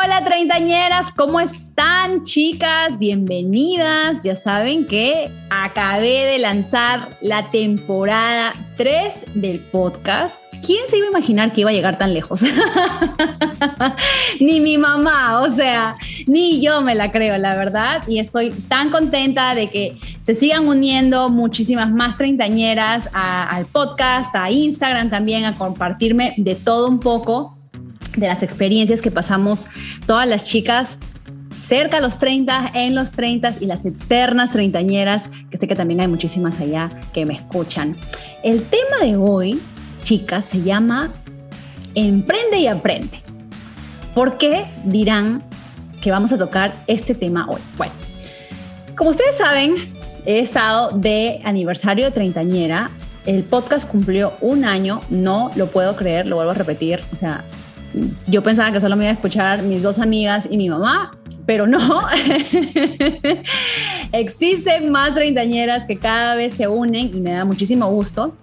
Hola treintañeras, ¿cómo están chicas? Bienvenidas. Ya saben que acabé de lanzar la temporada 3 del podcast. ¿Quién se iba a imaginar que iba a llegar tan lejos? ni mi mamá, o sea, ni yo me la creo, la verdad. Y estoy tan contenta de que se sigan uniendo muchísimas más treintañeras al podcast, a Instagram también, a compartirme de todo un poco de las experiencias que pasamos todas las chicas cerca a los 30, en los 30 y las eternas treintañeras, que sé que también hay muchísimas allá que me escuchan. El tema de hoy, chicas, se llama Emprende y aprende. ¿Por qué dirán que vamos a tocar este tema hoy? Bueno, como ustedes saben, he estado de aniversario de treintañera. El podcast cumplió un año, no lo puedo creer, lo vuelvo a repetir. O sea, yo pensaba que solo me iba a escuchar mis dos amigas y mi mamá, pero no. Existen más treintañeras que cada vez se unen y me da muchísimo gusto.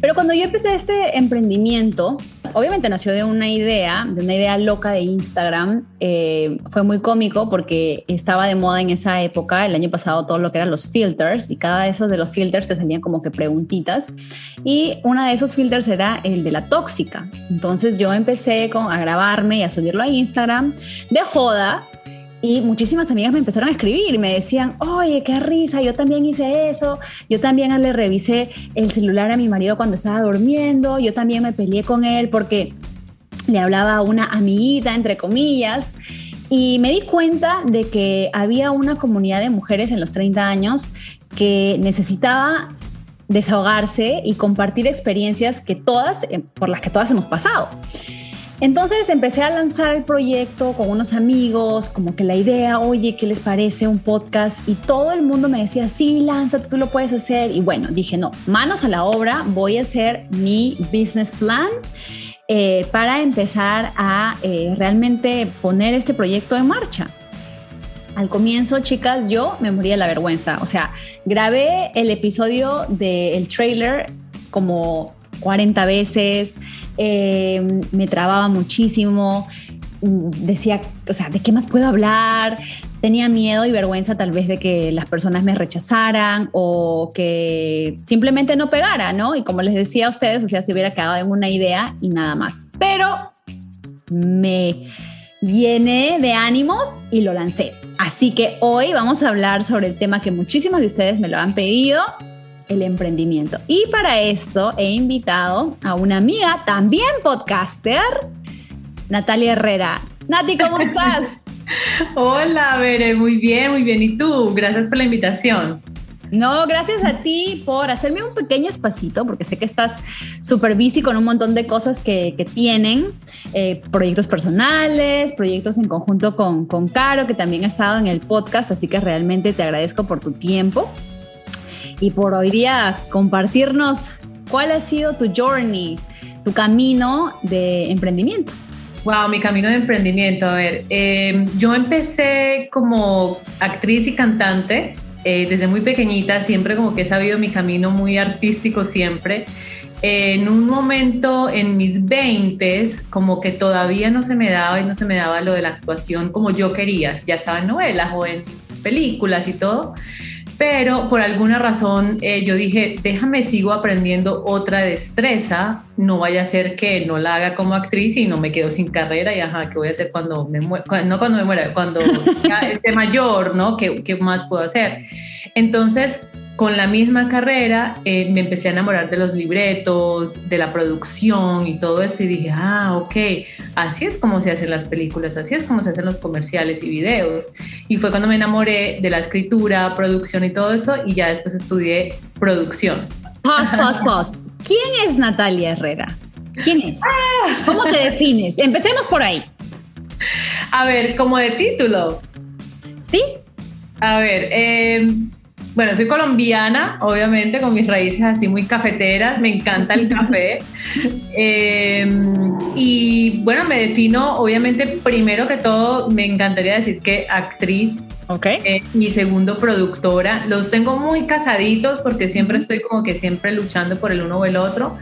Pero cuando yo empecé este emprendimiento, obviamente nació de una idea, de una idea loca de Instagram. Eh, fue muy cómico porque estaba de moda en esa época, el año pasado, todo lo que eran los filters y cada esos de los filters te salían como que preguntitas. Y uno de esos filters era el de la tóxica. Entonces yo empecé con, a grabarme y a subirlo a Instagram de joda y muchísimas amigas me empezaron a escribir y me decían, oye, qué risa, yo también hice eso, yo también le revisé el celular a mi marido cuando estaba durmiendo, yo también me peleé con él porque le hablaba a una amiguita, entre comillas. Y me di cuenta de que había una comunidad de mujeres en los 30 años que necesitaba desahogarse y compartir experiencias que todas, eh, por las que todas hemos pasado. Entonces empecé a lanzar el proyecto con unos amigos, como que la idea, oye, ¿qué les parece un podcast? Y todo el mundo me decía, sí, lánzate, tú lo puedes hacer. Y bueno, dije, no, manos a la obra, voy a hacer mi business plan. Eh, para empezar a eh, realmente poner este proyecto en marcha. Al comienzo, chicas, yo me moría de la vergüenza. O sea, grabé el episodio del trailer como 40 veces, eh, me trababa muchísimo, decía, o sea, ¿de qué más puedo hablar? Tenía miedo y vergüenza tal vez de que las personas me rechazaran o que simplemente no pegara, ¿no? Y como les decía a ustedes, o sea, se hubiera quedado en una idea y nada más. Pero me llené de ánimos y lo lancé. Así que hoy vamos a hablar sobre el tema que muchísimos de ustedes me lo han pedido el emprendimiento. Y para esto he invitado a una amiga, también podcaster, Natalia Herrera. Nati, ¿cómo estás? Hola, Bere, muy bien, muy bien. ¿Y tú? Gracias por la invitación. No, gracias a ti por hacerme un pequeño espacito, porque sé que estás súper busy con un montón de cosas que, tienen, eh, proyectos personales, proyectos en conjunto con, con Caro, que también ha estado en el podcast, así que realmente te agradezco por tu tiempo y por hoy día compartirnos cuál ha sido tu journey, tu camino de emprendimiento. Wow, mi camino de emprendimiento. A ver, em, yo empecé como actriz y cantante eh, desde muy pequeñita, siempre como que he sabido mi camino muy artístico siempre. en un momento en mis 20 como que todavía no se me daba y no se me daba lo de la actuación como yo quería. Ya estaba en novelas o en películas y todo pero por alguna razón eh, yo dije, déjame, sigo aprendiendo otra destreza, no vaya a ser que no la haga como actriz y no me quedo sin carrera y ajá, ¿qué voy a hacer cuando me muera? No cuando me muera, cuando esté mayor, ¿no? ¿Qué, ¿Qué más puedo hacer? Entonces, con la misma carrera eh, me empecé a enamorar de los libretos, de la producción y todo eso y dije, ah, ok, así es como se hacen las películas, así es como se hacen los comerciales y videos. Y fue cuando me enamoré de la escritura, producción y todo eso y ya después estudié producción. Pause, pause, pause. ¿Quién es Natalia Herrera? ¿Quién es? ¿Cómo te defines? Empecemos por ahí. A ver, como de título. Sí. A ver, eh, bueno, soy colombiana, obviamente, con mis raíces así muy cafeteras, me encanta el café. Em, y bueno, me defino, obviamente, primero que todo, me encantaría decir que actriz. Ok. Eh, y segundo, productora. Los tengo muy casaditos porque siempre estoy como que siempre luchando por el uno o el otro.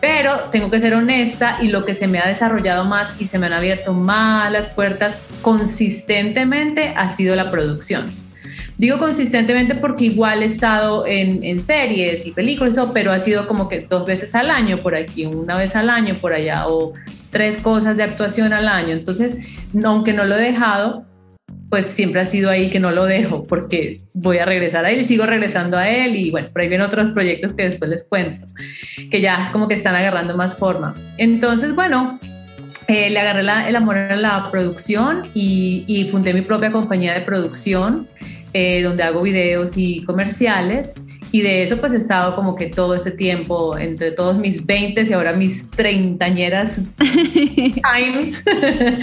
Pero tengo que ser honesta y lo que se me ha desarrollado más y se me han abierto más las puertas consistentemente ha sido la producción Digo consistentemente porque igual he estado en, series y películas, pero ha sido como que dos veces al año por aquí, una vez al año por allá, o tres cosas de actuación al año. Entonces, aunque no lo he dejado, pues siempre ha sido ahí que no lo dejo porque voy a regresar a él y sigo regresando a él y bueno, por ahí vienen otros proyectos que después les cuento, que ya como que están agarrando más forma. Entonces, bueno, eh, le agarré el amor a la producción y, y fundé mi propia compañía de producción eh, donde hago videos y comerciales. Y de eso pues he estado como que todo ese tiempo, entre todos mis 20 y ahora mis treintañeras times.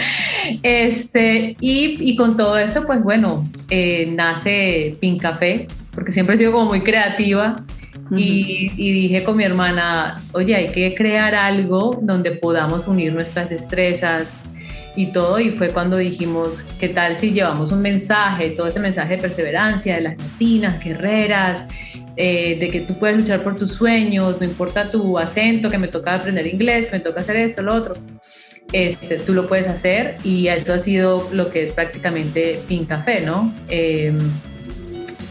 este, y, y, con todo esto pues bueno, eh, nace Pink Café, porque siempre he sido como muy creativa. y, y, dije con mi hermana, oye, hay que crear algo donde podamos unir nuestras destrezas, y todo, y fue cuando dijimos, ¿qué tal si llevamos un mensaje, todo ese mensaje de perseverancia, de las latinas, guerreras, eh, de que tú puedes luchar por tus sueños, no importa tu acento, que me toca aprender inglés, que me toca hacer esto, lo otro, este, tú lo puedes hacer y esto ha sido lo que es prácticamente Pin Café, ¿no? Em,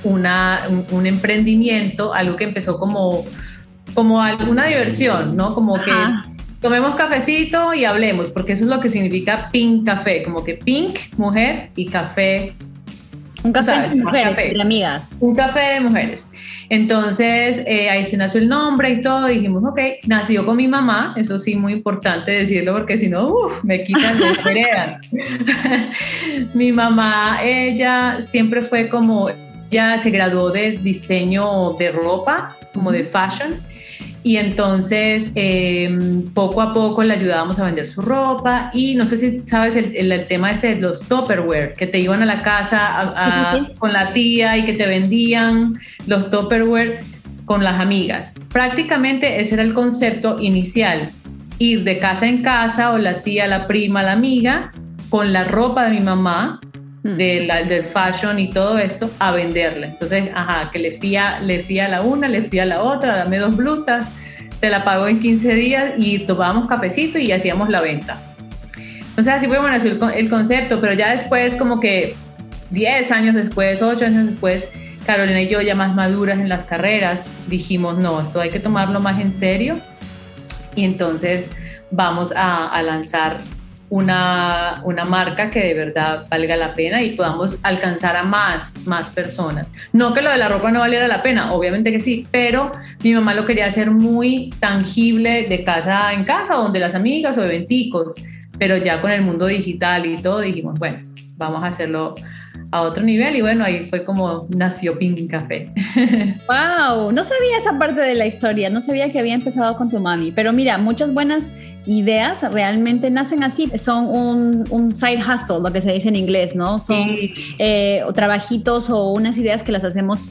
una, un, emprendimiento, algo que empezó como, como alguna diversión, ¿no? Como que tomemos cafecito y hablemos, porque eso es lo que significa pink café, como que pink, mujer, y café. Un café de mujeres, de amigas. Un café de mujeres. Entonces, eh, ahí se nació el nombre y todo. Dijimos, ok, nació con mi mamá. Eso sí, muy importante decirlo porque si no, me quitan de hereda. mi mamá, ella siempre fue como, ya se graduó de diseño de ropa, como de fashion. Y entonces em, poco a poco le ayudábamos a vender su ropa y no sé si sabes el, el, tema este de los Tupperware, que te iban a la casa con la tía y que te vendían los Tupperware con las amigas. Prácticamente ese era el concepto inicial, ir de casa en casa o la tía, la prima, la amiga con la ropa de mi mamá. De la, del fashion y todo esto a venderla. Entonces, ajá, que le fía, le fía la una, le fía la otra, dame dos blusas, te la pago en 15 días y tomábamos cafecito y hacíamos la venta. Entonces así fue bueno el, el concepto, pero ya después como que 10 años después, 8 años después, Carolina y yo ya más maduras en las carreras, dijimos, no, esto hay que tomarlo más en serio y entonces vamos a lanzar una, una, marca que de verdad valga la pena y podamos alcanzar a más, más personas. No que lo de la ropa no valiera la pena, obviamente que sí, pero mi mamá lo quería hacer muy tangible de casa en casa, donde las amigas o eventicos, pero ya con el mundo digital y todo dijimos, bueno, vamos a hacerlo a otro nivel y bueno, ahí fue como nació Pink Café. ¡Wow! No sabía esa parte de la historia, no sabía que había empezado con tu mami, pero mira, muchas buenas ideas realmente nacen así, son un, un side hustle, lo que se dice en inglés, ¿no? Son eh, trabajitos o unas ideas que las hacemos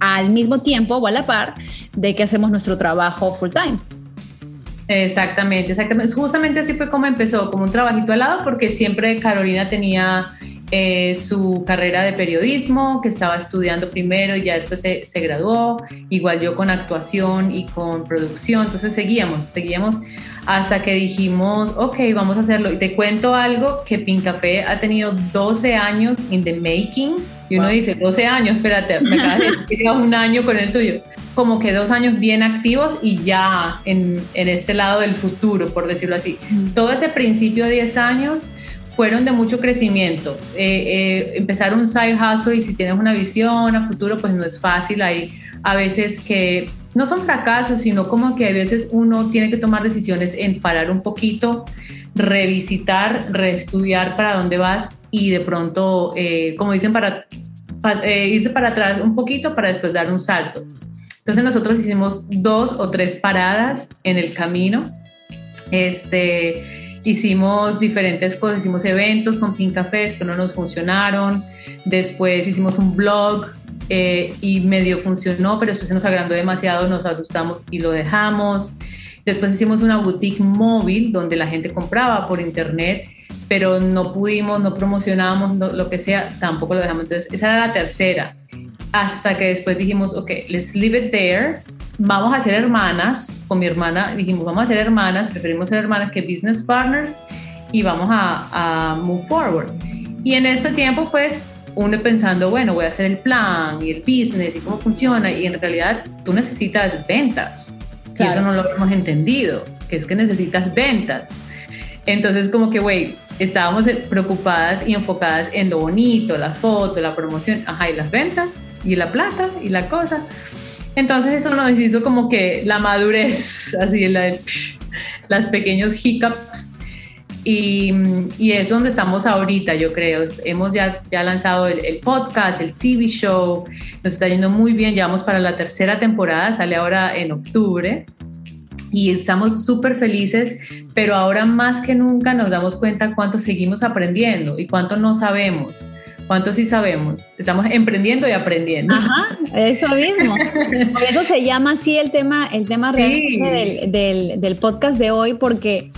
al mismo tiempo o a la par de que hacemos nuestro trabajo full time. Exactamente, exactamente. Justamente así fue como empezó, como un trabajito al lado, porque siempre Carolina tenía eh, su carrera de periodismo, que estaba estudiando primero y ya después se, se, graduó, igual yo con actuación y con producción, entonces seguíamos, seguíamos hasta que dijimos, ok, vamos a hacerlo. Y te cuento algo, que Pink Café ha tenido 12 años in the making, y uno dice, 12 años, espérate, me acabas de decir un año con el tuyo. Como que dos años bien activos y ya en, en este lado del futuro, por decirlo así. Todo ese principio de 10 años fueron de mucho crecimiento. Eh, eh, empezar un side hustle y si tienes una visión a futuro, pues no es fácil. Hay a veces que no son fracasos, sino como que a veces uno tiene que tomar decisiones en parar un poquito, revisitar, reestudiar para dónde vas y de pronto, eh, como dicen, para, irse para atrás un poquito para después dar un salto. Entonces nosotros hicimos dos o tres paradas en el camino. Este, hicimos diferentes cosas, hicimos eventos con Pink Cafés que no nos funcionaron, después hicimos un blog eh, y medio funcionó, pero después se nos agrandó demasiado, nos asustamos y lo dejamos. Después hicimos una boutique móvil donde la gente compraba por internet, pero no pudimos, no promocionábamos lo que sea, tampoco lo dejamos. Entonces, esa era la tercera. Hasta que después dijimos, ok, let's leave it there. Vamos a ser hermanas. Con mi hermana dijimos, vamos a ser hermanas, preferimos ser hermanas que business partners y vamos a, a move forward. Y en este tiempo, pues, uno pensando, bueno, voy a hacer el plan y el business y cómo funciona, y en realidad tú necesitas ventas. Y eso no lo hemos entendido, que es que necesitas ventas. Entonces, como que, güey, estábamos preocupadas y enfocadas en lo bonito, la foto, la promoción, ajá, y las ventas, y la plata, y la cosa. Entonces, eso nos hizo como que la madurez, así, la, las pequeños hiccups. Y, y, es donde estamos ahorita, yo creo. Hemos ya, ya lanzado el, el, podcast, el TV show, nos está yendo muy bien, ya vamos para la tercera temporada, sale ahora en octubre y estamos súper felices, pero ahora más que nunca nos damos cuenta cuánto seguimos aprendiendo y cuánto no sabemos. ¿Cuánto sí sabemos? Estamos emprendiendo y aprendiendo. Ajá, eso mismo. Por eso se llama así el tema, el tema del, del, del podcast de hoy, porque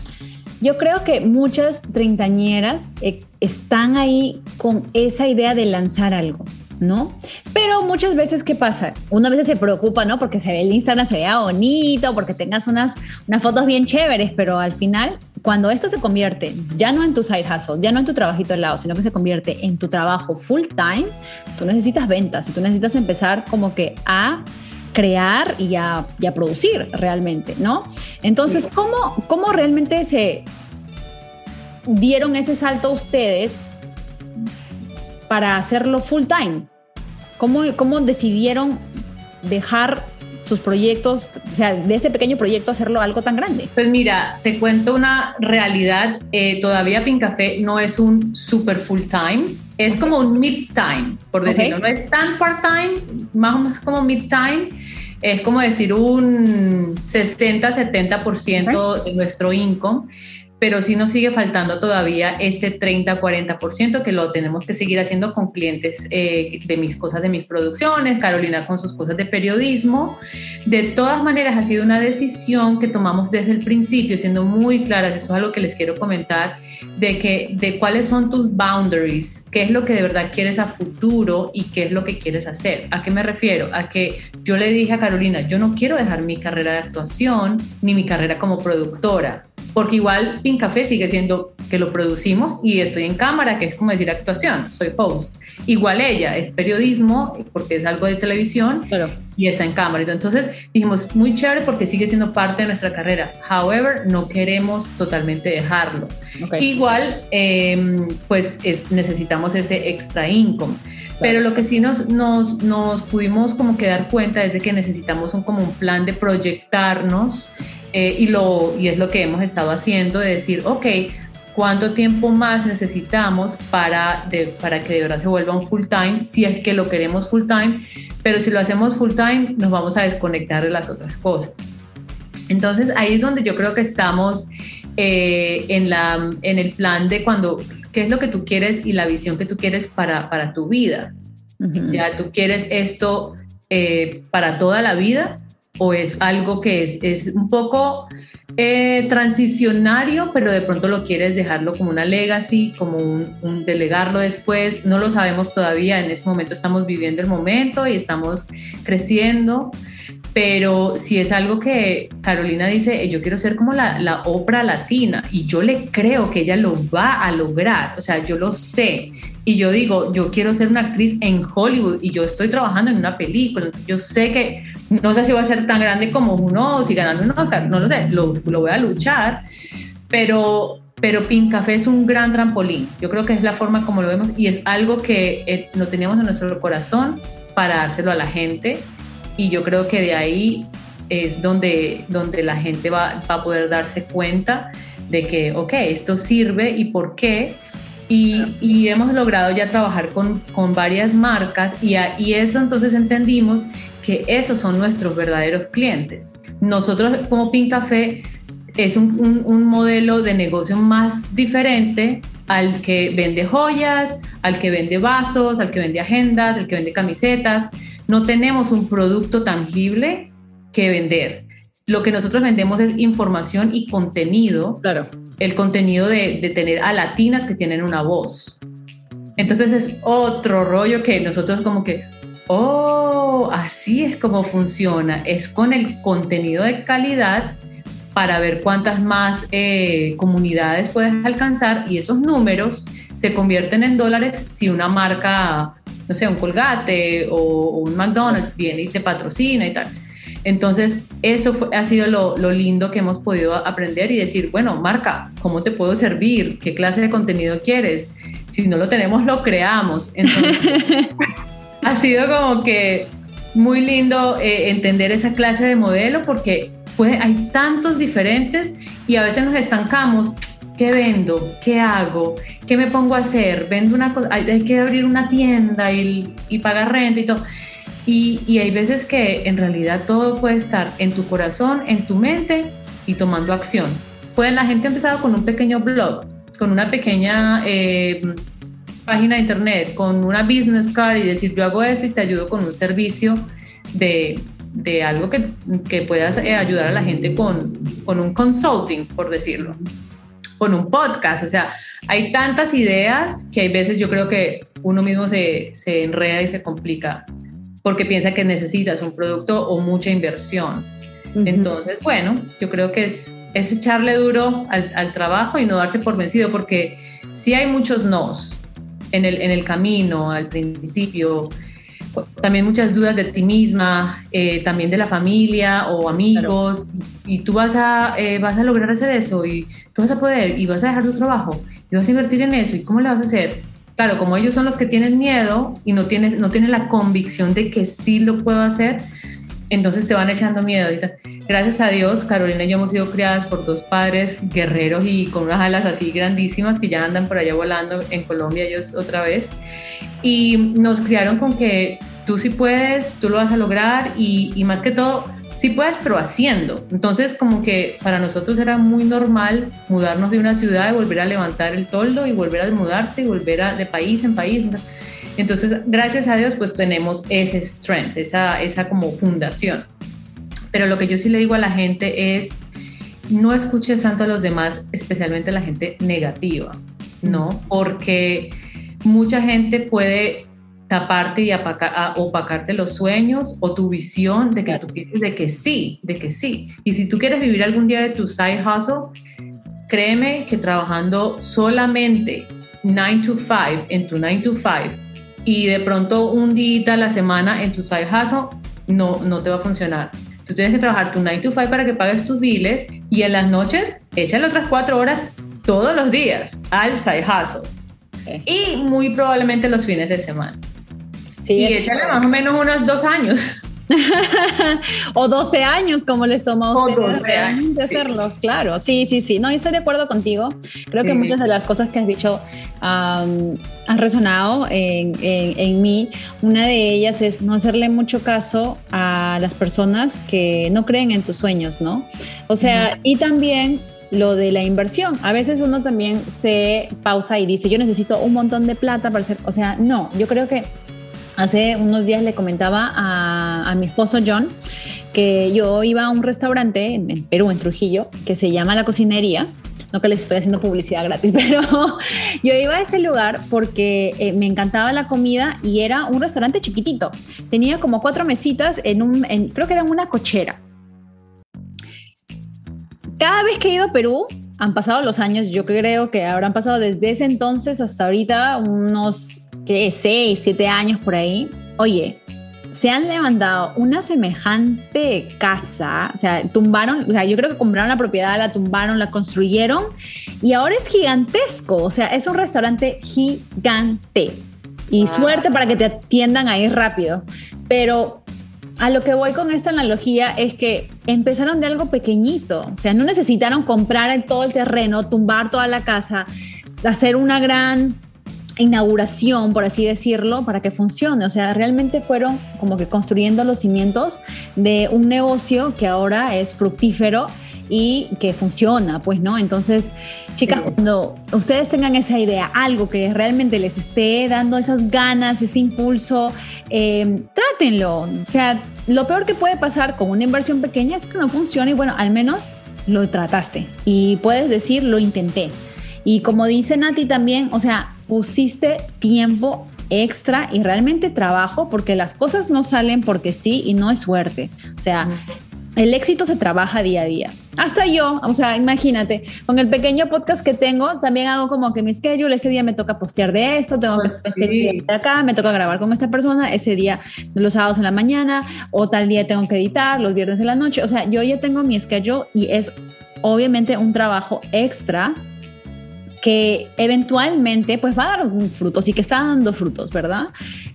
yo creo que muchas treintañeras eh, están ahí con esa idea de lanzar algo. ¿No? Pero muchas veces, ¿qué pasa? Una vez se preocupa, ¿no? Porque se ve el Instagram, se vea bonito, porque tengas unas, unas fotos bien chéveres, pero al final, cuando esto se convierte ya no en tu side hustle, ya no en tu trabajito al lado, sino que se convierte en tu trabajo full time, tú necesitas ventas y tú necesitas empezar como que a crear y a, producir realmente, ¿no? Entonces, ¿cómo, ¿cómo realmente se dieron ese salto ustedes para hacerlo full time? ¿Cómo, cómo decidieron dejar sus proyectos, o sea, de ese pequeño proyecto hacerlo algo tan grande? Pues mira, te cuento una realidad. Eh, todavía Café no es un super full time, es como un mid time, por decirlo. No es tan part time, más o menos como mid time. Es como decir un 60-70% de nuestro income pero sí nos sigue faltando todavía ese 30-40% que lo tenemos que seguir haciendo con clientes eh, de mis cosas, de mis producciones, Carolina con sus cosas de periodismo. De todas maneras, ha sido una decisión que tomamos desde el principio, siendo muy claras, eso es algo que les quiero comentar, de, que, de cuáles son tus boundaries, qué es lo que de verdad quieres a futuro y qué es lo que quieres hacer. ¿A qué me refiero? A que yo le dije a Carolina, yo no quiero dejar mi carrera de actuación ni mi carrera como productora porque igual Pin Café sigue siendo que lo producimos y estoy en cámara, que es como decir actuación, soy host. Igual ella es periodismo, porque es algo de televisión y está en cámara. Entonces dijimos, muy chévere porque sigue siendo parte de nuestra carrera. However, no queremos totalmente dejarlo. Igual, em, pues necesitamos ese extra income. Pero lo que sí nos, nos, nos pudimos como que dar cuenta es de que necesitamos un, como un plan de proyectarnos eh, y, lo, y es lo que hemos estado haciendo, de decir, ok, ¿cuánto tiempo más necesitamos para, para que de verdad se vuelva un full time? Si es que lo queremos full time, pero si lo hacemos full time, nos vamos a desconectar de las otras cosas. Entonces ahí es donde yo creo que estamos eh, en, la, en el plan de cuando, qué es lo que tú quieres y la visión que tú quieres para, para tu vida. Ya tú quieres esto eh, para toda la vida o es algo que es, es un poco eh, transicionario, pero de pronto lo quieres dejarlo como una legacy, como un, delegarlo después. No lo sabemos todavía, en este momento estamos viviendo el momento y estamos creciendo, pero si es algo que Carolina dice, yo quiero ser como la, la Oprah latina y yo le creo que ella lo va a lograr, o sea, yo lo sé y yo digo, yo quiero ser una actriz en Hollywood y yo estoy trabajando en una película, yo sé que no sé si va a ser tan grande como uno si ganando un Oscar, no lo sé, lo, lo voy a luchar, pero, pero Pink Café es un gran trampolín, yo creo que es la forma como lo vemos y es algo que eh, no teníamos en nuestro corazón para dárselo a la gente y yo creo que de ahí es donde, donde la gente va, va a poder darse cuenta de que, ok, esto sirve y por qué y, hemos logrado ya trabajar con, con varias marcas y, y eso entonces entendimos que esos son nuestros verdaderos clientes. Nosotros como Pin Café es un, un, modelo de negocio más diferente al que vende joyas, al que vende vasos, al que vende agendas, al que vende camisetas. No tenemos un producto tangible que vender. Lo que nosotros vendemos es información y contenido. Claro. El contenido de, de tener a latinas que tienen una voz. Entonces es otro rollo que nosotros como que, oh, así es como funciona. Es con el contenido de calidad para ver cuántas más eh, comunidades puedes alcanzar y esos números se convierten en dólares si una marca, no sé, un Colgate o, un McDonald's viene y te patrocina y tal. Entonces, eso ha sido lo, lo, lindo que hemos podido aprender y decir, bueno, marca, ¿cómo te puedo servir? ¿Qué clase de contenido quieres? Si no lo tenemos, lo creamos. Entonces, ha sido como que muy lindo eh, entender esa clase de modelo porque pues, hay tantos diferentes y a veces nos estancamos. ¿Qué vendo? ¿Qué hago? ¿Qué me pongo a hacer? Vendo una cosa, hay, que abrir una tienda y, y pagar renta y todo. Y, hay veces que en realidad todo puede estar en tu corazón, en tu mente y tomando acción. Puede la gente empezado con un pequeño blog, con una pequeña eh, página de internet, con una business card y decir yo hago esto y te ayudo con un servicio de, de algo que, que puedas eh, ayudar a la gente con, con un consulting, por decirlo, con un podcast. O sea, hay tantas ideas que hay veces yo creo que uno mismo se, se enreda y se complica porque piensa que necesitas un producto o mucha inversión. Entonces, bueno, yo creo que es, es echarle duro al, al, trabajo y no darse por vencido, porque si hay muchos nos, en el, en el camino, al principio. También muchas dudas de ti misma, eh, también de la familia o amigos. Y, tú vas a, eh, vas a lograr hacer eso y tú vas a poder y vas a dejar tu trabajo y vas a invertir en eso. ¿Y cómo le vas a hacer? Claro, como ellos son los que tienen miedo y no tienen, no tienen la convicción de que sí lo puedo hacer, entonces te van echando miedo. Gracias a Dios, Carolina y yo hemos sido criadas por dos padres guerreros y con unas alas así grandísimas que ya andan por allá volando en Colombia ellos otra vez. Y nos criaron con que tú sí puedes, tú lo vas a lograr y, y más que todo, sí puedes, pero haciendo. Entonces, como que para nosotros era muy normal mudarnos de una ciudad y volver a levantar el toldo y volver a mudarte y volver a, de país en país. Entonces, gracias a Dios, pues tenemos ese strength, esa, esa como fundación. Pero lo que yo sí le digo a la gente es, no escuches tanto a los demás, especialmente a la gente negativa, ¿no? Porque mucha gente puede taparte y opacarte los sueños o tu visión de que tú piensas de que sí, de que sí. Y si tú quieres vivir algún día de tu side hustle, créeme que trabajando solamente 9 to 5 en tu 9 to 5 y de pronto un día a la semana en tu side hustle, no, no te va a funcionar. Tú tienes que trabajar tu 9 to 5 para que pagues tus biles y en las noches échale otras cuatro horas todos los días al side hustle. Y muy probablemente los fines de semana. Sí, y échale más o menos unos dos años. o 12 años, como les toma a ustedes realmente hacerlos, claro. Sí, sí, sí. No, estoy de acuerdo contigo. Creo que muchas de las cosas que has dicho han resonado en, en, mí. Una de ellas es no hacerle mucho caso a las personas que no creen en tus sueños, ¿no? O sea, y también lo de la inversión. A veces uno también se pausa y dice, yo necesito un montón de plata para hacer, o sea, no, yo creo que Hace unos días le comentaba a, mi esposo John que yo iba a un restaurante en, Perú, en Trujillo, que se llama La Cocinería. No que les estoy haciendo publicidad gratis, pero yo iba a ese lugar porque eh, me encantaba la comida y era un restaurante chiquitito. Tenía como cuatro mesitas en un, creo que era una cochera. Cada vez que he ido a Perú, han pasado los años, yo creo que habrán pasado desde ese entonces hasta ahorita unos que seis, siete años por ahí, oye, se han levantado una semejante casa, o sea, tumbaron, o sea, yo creo que compraron la propiedad, la tumbaron, la construyeron y ahora es gigantesco, o sea, es un restaurante gigante. Y suerte para que te atiendan ahí rápido. Pero a lo que voy con esta analogía es que empezaron de algo pequeñito, o sea, no necesitaron comprar todo el terreno, tumbar toda la casa, hacer una gran inauguración, por así decirlo, para que funcione. O sea, realmente fueron como que construyendo los cimientos de un negocio que ahora es fructífero y que funciona, pues, ¿no? Entonces, chicas, cuando ustedes tengan esa idea, algo que realmente les esté dando esas ganas, ese impulso, eh, trátenlo. O sea, lo peor que puede pasar con una inversión pequeña es que no funcione y bueno, al menos lo trataste y puedes decir, lo intenté. Y como dice Nati también, o sea, pusiste tiempo extra y realmente trabajo porque las cosas no salen porque sí y no es suerte. O sea, el éxito se trabaja día a día. Hasta yo, o sea, imagínate, con el pequeño podcast que tengo, también hago como que mi schedule, ese día me toca postear de esto, tengo que pues de acá, me toca grabar con esta persona, ese día los sábados en la mañana, o tal día tengo que editar, los viernes en la noche, o sea, yo ya tengo mi schedule y es obviamente un trabajo extra que eventualmente pues va a dar frutos y que está dando frutos, ¿verdad?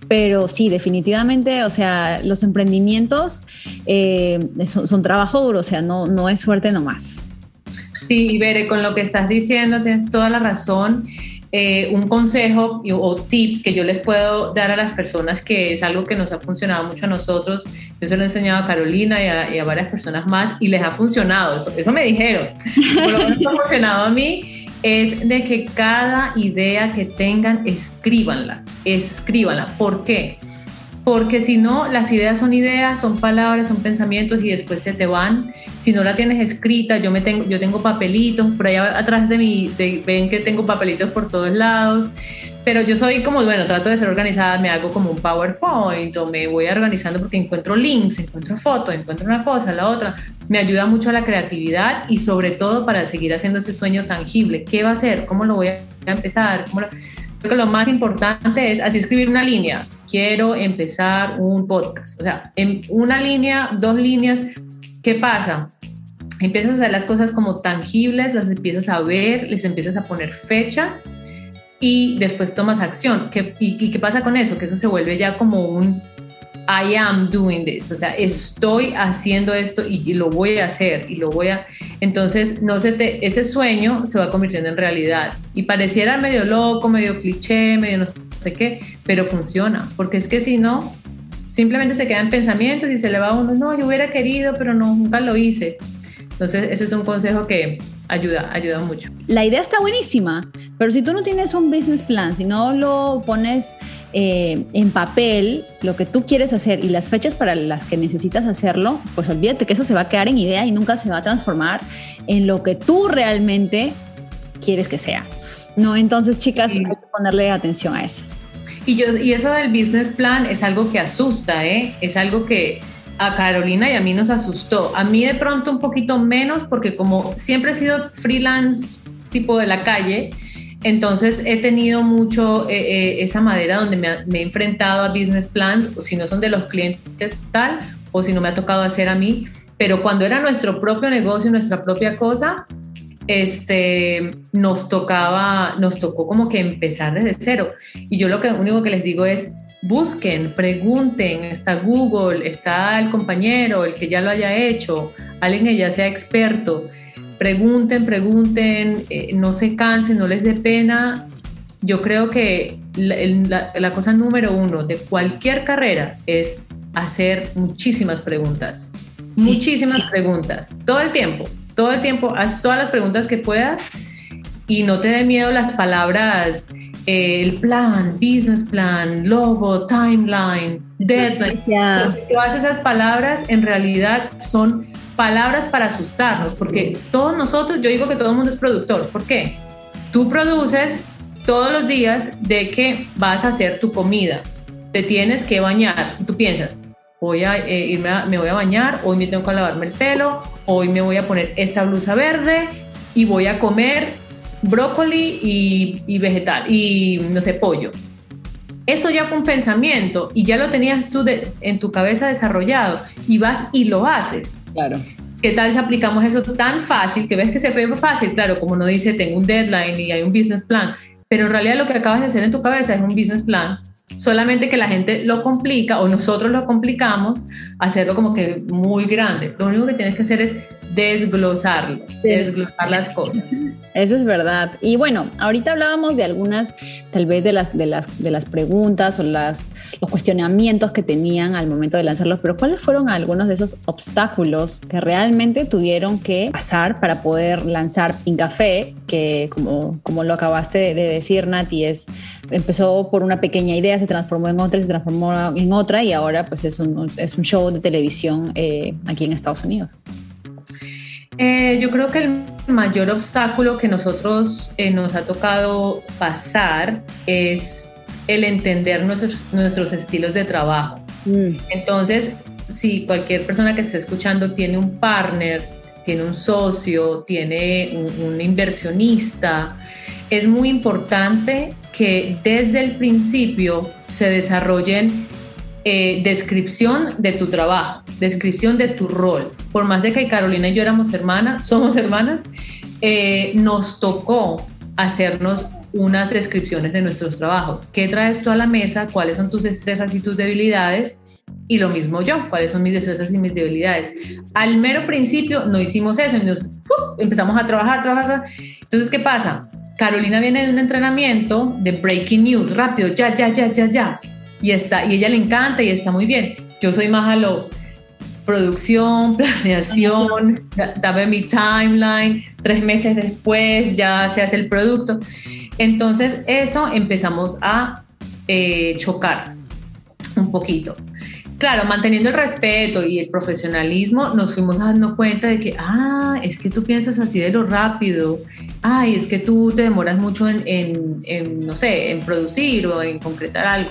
Pero sí, definitivamente, o sea, los emprendimientos eh, son, trabajo duro, o sea, no, no es suerte nomás. Sí, Bere, con lo que estás diciendo tienes toda la razón. Eh, un consejo o tip que yo les puedo dar a las personas, que es algo que nos ha funcionado mucho a nosotros, yo se lo he enseñado a Carolina y a, varias personas más y les ha funcionado, eso, eso me dijeron, por lo menos ha funcionado a mí, es de que cada idea que tengan, escríbanla, escríbanla. ¿Por qué? Porque si no, las ideas son ideas, son palabras, son pensamientos y después se te van. Si no la tienes escrita, yo, me tengo, yo tengo papelitos, por allá atrás de mí, ven que tengo papelitos por todos lados pero yo soy como, bueno, trato de ser organizada, me hago como un PowerPoint o me voy organizando porque encuentro links, encuentro fotos, encuentro una cosa, la otra. Me ayuda mucho a la creatividad y sobre todo para seguir haciendo ese sueño tangible. ¿Qué va a ser? ¿Cómo lo voy a empezar? ¿Cómo Creo que lo más importante es así escribir una línea. Quiero empezar un podcast. O sea, en una línea, dos líneas, ¿qué pasa? Empiezas a hacer las cosas como tangibles, las empiezas a ver, les empiezas a poner fecha y después tomas acción. ¿Qué, y, qué pasa con eso? Que eso se vuelve ya como un I am doing this, o sea, estoy haciendo esto y, lo voy a hacer y lo voy a... Entonces, no se te, ese sueño se va convirtiendo en realidad y pareciera medio loco, medio cliché, medio no sé qué, pero funciona, porque es que si no, simplemente se quedan pensamientos y se le va a uno, no, yo hubiera querido, pero no, nunca lo hice. Entonces, ese es un consejo que ayuda, ayuda mucho. La idea está buenísima, pero si tú no tienes un business plan, si no lo pones eh, en papel, lo que tú quieres hacer y las fechas para las que necesitas hacerlo, pues olvídate que eso se va a quedar en idea y nunca se va a transformar en lo que tú realmente quieres que sea. No, entonces, chicas, hay que ponerle atención a eso. Y, yo, y eso del business plan es algo que asusta, ¿eh? Es algo que a Carolina y a mí nos asustó. A mí de pronto un poquito menos porque como siempre he sido freelance tipo de la calle, entonces he tenido mucho eh, eh, esa madera donde me, he enfrentado a business plans, o si no son de los clientes tal, o si no me ha tocado hacer a mí, pero cuando era nuestro propio negocio, nuestra propia cosa, este, nos tocaba, nos tocó como que empezar desde cero. Y yo lo que único que les digo es, busquen, pregunten, está Google, está el compañero, el que ya lo haya hecho, alguien que ya sea experto. Pregunten, pregunten, eh, no se cansen, no les dé pena. Yo creo que la, cosa número uno de cualquier carrera es hacer muchísimas preguntas. muchísimas preguntas. Todo el tiempo, todo el tiempo, haz todas las preguntas que puedas y no te dé miedo las palabras el plan, business plan, logo, timeline, deadline. Todas esas palabras en realidad son palabras para asustarnos, porque todos nosotros, yo digo que todo el mundo es productor. ¿Por qué? Tú produces todos los días de que vas a hacer tu comida, te tienes que bañar. Tú piensas, voy a eh, irme, me voy a bañar, hoy me tengo que lavarme el pelo, hoy me voy a poner esta blusa verde y voy a comer brócoli y, vegetal y no sé, pollo. Eso ya fue un pensamiento y ya lo tenías tú en tu cabeza desarrollado y vas y lo haces. Claro. ¿Qué tal si aplicamos eso tan fácil que ves que se fue fácil? Claro, como no dice, tengo un deadline y hay un business plan, pero en realidad lo que acabas de hacer en tu cabeza es un business plan, solamente que la gente lo complica o nosotros lo complicamos, hacerlo como que muy grande. Lo único que tienes que hacer es desglosarlo, desglosar las cosas. Eso es verdad. Y bueno, ahorita hablábamos de algunas, tal vez de las, de las, de las preguntas o las, los cuestionamientos que tenían al momento de lanzarlos, pero ¿cuáles fueron algunos de esos obstáculos que realmente tuvieron que pasar para poder lanzar Café, que como, como lo acabaste de, decir, Nati, es, empezó por una pequeña idea, se transformó en otra, se transformó en otra y ahora pues es un, es un show de televisión eh, aquí en Estados Unidos. Eh, yo creo que el mayor obstáculo que nosotros eh, nos ha tocado pasar es el entender nuestros, nuestros estilos de trabajo. Mm. Entonces, si cualquier persona que esté escuchando tiene un partner, tiene un socio, tiene un, un inversionista, es muy importante que desde el principio se desarrollen eh, descripción de tu trabajo, descripción de tu rol. Por más de que Carolina y yo éramos hermanas, somos hermanas, eh, nos tocó hacernos unas descripciones de nuestros trabajos. ¿Qué traes tú a la mesa? ¿Cuáles son tus destrezas y tus debilidades? Y lo mismo yo, ¿cuáles son mis destrezas y mis debilidades? Al mero principio no hicimos eso, y nos, empezamos a trabajar, trabajar. Entonces, ¿qué pasa? Carolina viene de un entrenamiento de breaking news, rápido, ya, ya, ya, ya, ya y, está, y ella le encanta y está muy bien. Yo soy más a lo producción, planeación, dame mi timeline, tres meses después ya se hace el producto. Entonces eso empezamos a eh, chocar un poquito. Claro, manteniendo el respeto y el profesionalismo, nos fuimos dando cuenta de que, ah, es que tú piensas así de lo rápido, ay, es que tú te demoras mucho en, en no sé, en producir o en concretar algo.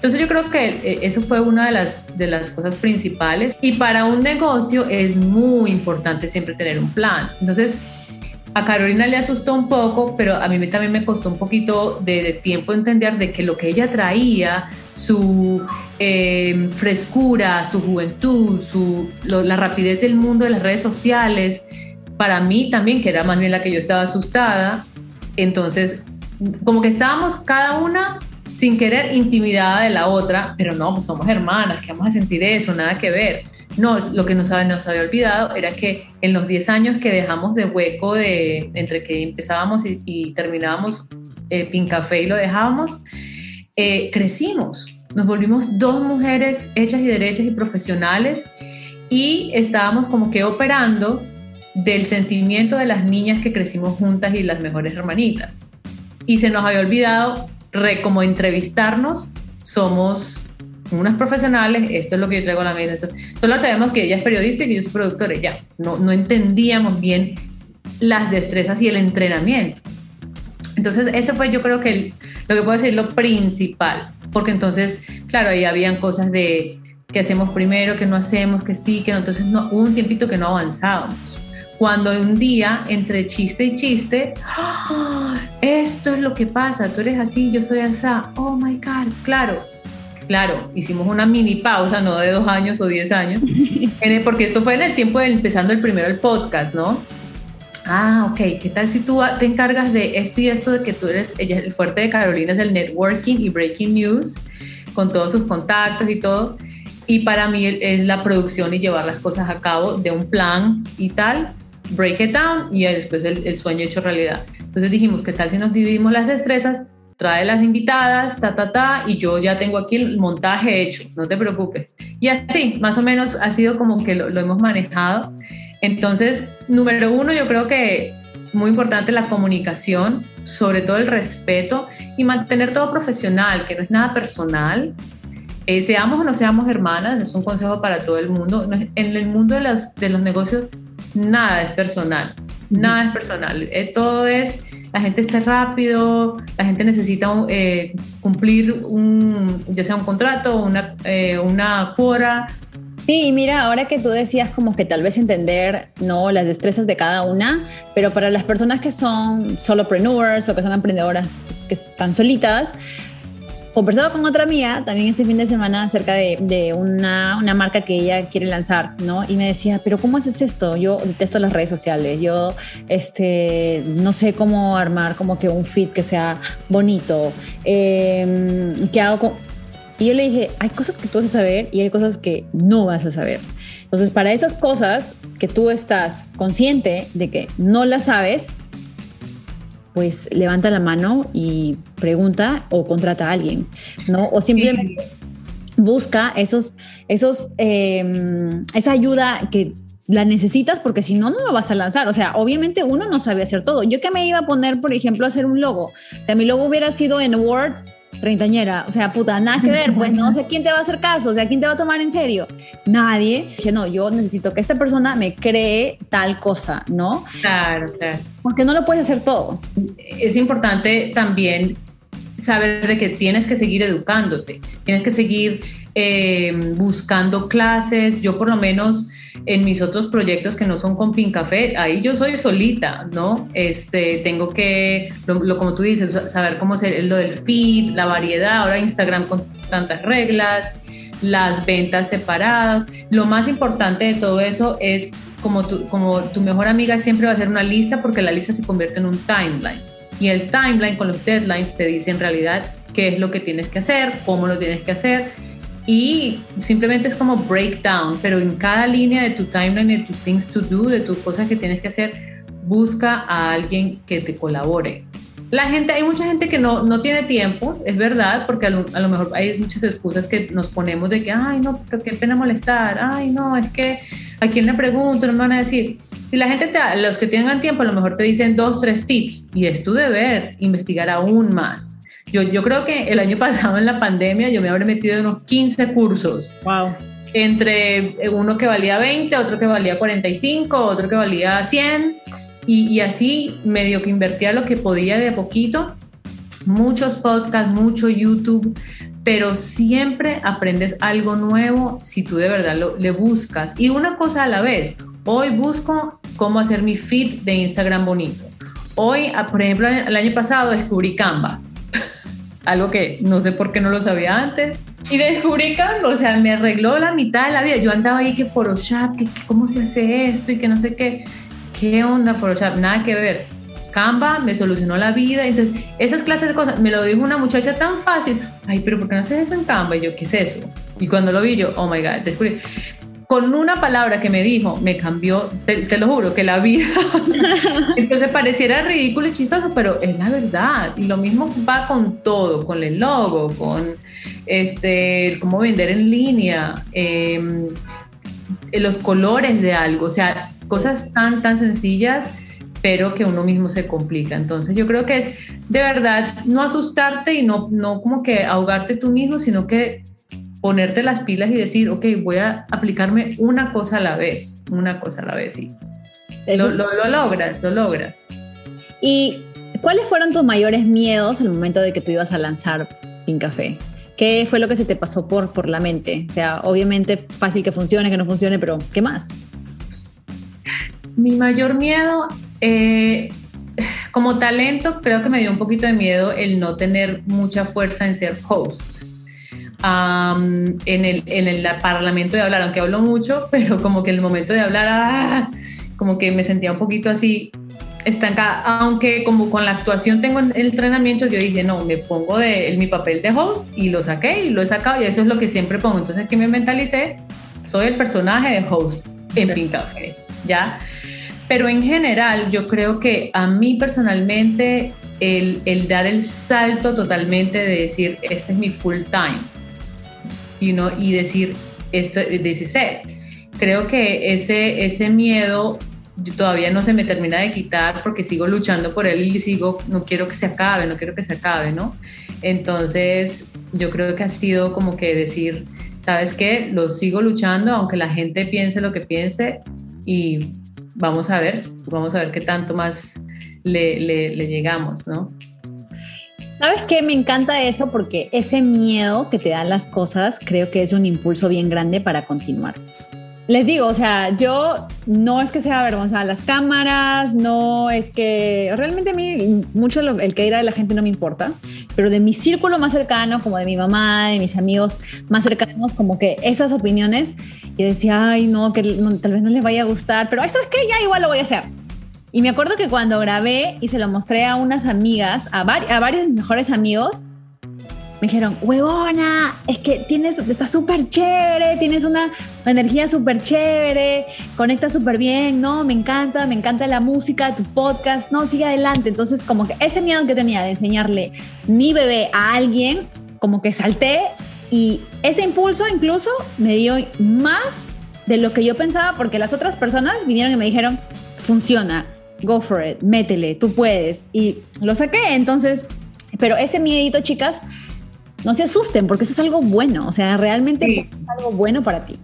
Entonces yo creo que eh, eso fue una de las, de las cosas principales y para un negocio es muy importante siempre tener un plan. Entonces a Carolina le asustó un poco, pero a mí también me costó un poquito de, tiempo entender de que lo que ella traía, su eh, frescura, su juventud, su, la rapidez del mundo de las redes sociales, para mí también, que era más bien la que yo estaba asustada, entonces como que estábamos cada una sin querer intimidada de la otra, pero no, pues somos hermanas, que vamos a sentir eso, nada que ver. No, lo que nos, nos había olvidado era que en los 10 años que dejamos de hueco de, entre que empezábamos y, terminábamos eh, Pin Café y lo dejábamos, eh, crecimos, nos volvimos dos mujeres hechas y derechas y profesionales y estábamos como que operando del sentimiento de las niñas que crecimos juntas y las mejores hermanitas. Y se nos había olvidado re, como entrevistarnos, somos unas profesionales, esto es lo que yo traigo a la mesa. solo sabemos que ella es periodista y yo soy productora, ya. No, no entendíamos bien las destrezas y el entrenamiento. Entonces, ese fue yo creo que lo que puedo decir lo principal, porque entonces, claro, ahí habían cosas de que hacemos primero, que no hacemos, que sí, que no, entonces no, hubo un tiempito que no avanzábamos cuando un día, entre chiste y chiste, ¡Ah! esto es lo que pasa, tú eres así, yo soy así, oh my God, claro, claro, hicimos una mini pausa, no de dos años o diez años, porque esto fue en el tiempo de empezando el primero el podcast, ¿no? Ah, ok, ¿qué tal si tú te encargas de esto y esto, de que tú eres, ella, el fuerte de Carolina es el networking y breaking news, con todos sus contactos y todo, y para mí es la producción y llevar las cosas a cabo de un plan y tal, break it down y después el, sueño hecho realidad. Entonces dijimos, ¿qué tal si nos dividimos las destrezas? Trae las invitadas, ta, ta, ta, y yo ya tengo aquí el montaje hecho, no te preocupes. Y así, más o menos ha sido como que lo, hemos manejado. Entonces, número uno, yo creo que muy importante la comunicación, sobre todo el respeto y mantener todo profesional, que no es nada personal. Eh, seamos o no seamos hermanas, es un consejo para todo el mundo. En el mundo de los, de los negocios nada es personal, nada es personal. Eh, todo es, la gente está rápido, la gente necesita eh, cumplir un, ya sea un contrato, una, eh, una cuora. Sí, y mira, ahora que tú decías como que tal vez entender no las destrezas de cada una, pero para las personas que son solopreneurs o que son emprendedoras que están solitas, conversaba con otra amiga también este fin de semana acerca de, una, una, marca que ella quiere lanzar, ¿no? Y me decía, pero ¿cómo haces esto? Yo detesto las redes sociales, yo este, no sé cómo armar como que un feed que sea bonito, eh, ¿qué hago con...? Y yo le dije, hay cosas que tú vas a saber y hay cosas que no vas a saber. Entonces, para esas cosas que tú estás consciente de que no las sabes, pues levanta la mano y pregunta o contrata a alguien, ¿no? O simplemente busca esos, esos, em, esa ayuda que la necesitas porque si no, no lo vas a lanzar. O sea, obviamente uno no sabe hacer todo. Yo que me iba a poner, por ejemplo, a hacer un logo. O sea, mi logo hubiera sido en Word treintañera, o sea, puta, nada que ver, pues no sé quién te va a hacer caso, o sea, quién te va a tomar en serio. Nadie. Dije, no, yo necesito que esta persona me cree tal cosa, ¿no? Claro, claro. Porque no lo puedes hacer todo. Es importante también saber de que tienes que seguir educándote, tienes que seguir eh, buscando clases. Yo por lo menos en mis otros proyectos que no son con Café, ahí yo soy solita, ¿no? Este, tengo que, lo, como tú dices, saber cómo hacer lo del feed, la variedad, ahora Instagram con tantas reglas, las ventas separadas. Lo más importante de todo eso es como tu, como tu mejor amiga siempre va a hacer una lista porque la lista se convierte en un timeline. Y el timeline con los deadlines te dice en realidad qué es lo que tienes que hacer, cómo lo tienes que hacer y simplemente es como breakdown, pero en cada línea de tu timeline, de tus things to do, de tus cosas que tienes que hacer, busca a alguien que te colabore. La gente, hay mucha gente que no, no tiene tiempo, es verdad, porque a lo, mejor hay muchas excusas que nos ponemos de que, ay, no, pero qué pena molestar, ay, no, es que a quién le pregunto, no me van a decir. Y la gente, te, los que tengan tiempo, a lo mejor te dicen dos, tres tips, y es tu deber investigar aún más yo, yo creo que el año pasado en la pandemia yo me habré metido en unos 15 cursos. Wow. Entre uno que valía 20, otro que valía 45, otro que valía 100. Y, y así medio que invertía lo que podía de poquito. Muchos podcasts, mucho YouTube, pero siempre aprendes algo nuevo si tú de verdad lo, le buscas. Y una cosa a la vez. Hoy busco cómo hacer mi feed de Instagram bonito. Hoy, por ejemplo, el año pasado descubrí Canva algo que no sé por qué no lo sabía antes. Y descubrí Canva, o sea, me arregló la mitad de la vida. Yo andaba ahí que Photoshop, que, cómo se hace esto y que no sé qué. ¿Qué onda Photoshop? Nada que ver. Canva me solucionó la vida. Entonces, esas clases de cosas, me lo dijo una muchacha tan fácil. Ay, pero ¿por qué no haces eso en Canva? Y yo, ¿qué es eso? Y cuando lo vi yo, oh my God, descubrí con una palabra que me dijo, me cambió, te, lo juro, que la vida. Entonces pareciera ridículo y chistoso, pero es la verdad. Y lo mismo va con todo, con el logo, con este, cómo vender en línea, em, los colores de algo, o sea, cosas tan, tan sencillas pero que uno mismo se complica. Entonces yo creo que es de verdad no asustarte y no, no como que ahogarte tú mismo, sino que ponerte las pilas y decir, ok, voy a aplicarme una cosa a la vez, una cosa a la vez. Y lo, lo, logras, lo logras. ¿Y cuáles fueron tus mayores miedos al momento de que tú ibas a lanzar Pink Café? ¿Qué fue lo que se te pasó por, por la mente? O sea, obviamente fácil que funcione, que no funcione, pero ¿qué más? Mi mayor miedo, eh, como talento, creo que me dio un poquito de miedo el no tener mucha fuerza en ser host en, el, en el parlamento de hablar, aunque hablo mucho, pero como que en el momento de hablar, ah, como que me sentía un poquito así estancada, aunque como con la actuación tengo el entrenamiento, yo dije, no, me pongo de, mi papel de host y lo saqué y lo he sacado y eso es lo que siempre pongo. Entonces aquí me mentalicé, soy el personaje de host en Pink ¿ya? Pero en general yo creo que a mí personalmente el, el dar el salto totalmente de decir, este es mi full time, y decir, esto, decir, creo que ese, ese miedo todavía no se me termina de quitar porque sigo luchando por él y sigo, no quiero que se acabe, no quiero que se acabe, ¿no? Entonces, yo creo que ha sido como que decir, ¿sabes qué? Lo sigo luchando, aunque la gente piense lo que piense y vamos a ver, vamos a ver qué tanto más le, le, le llegamos, ¿no? ¿Sabes qué? Me encanta eso porque ese miedo que te dan las cosas creo que es un impulso bien grande para continuar. Les digo, o sea, yo no es que sea avergonzada las cámaras, no es que realmente a mí mucho el que dirá de la gente no me importa, pero de mi círculo más cercano, como de mi mamá, de mis amigos más cercanos, como que esas opiniones, yo decía, ay, no, que tal vez no les vaya a gustar, pero eso es que ya igual lo voy a hacer. Y me acuerdo que cuando grabé y se lo mostré a unas amigas, a, varios mejores amigos, me dijeron, huevona, es que tienes, está súper chévere, tienes una energía súper chévere, conecta súper bien, no, me encanta, me encanta la música, tu podcast, no, sigue adelante. Entonces, como que ese miedo que tenía de enseñarle mi bebé a alguien, como que salté y ese impulso incluso me dio más de lo que yo pensaba porque las otras personas vinieron y me dijeron, funciona, go for it, métele, tú puedes. Y lo saqué, entonces, pero ese miedito, chicas, no se asusten porque eso es algo bueno, o sea, realmente es algo bueno para ti.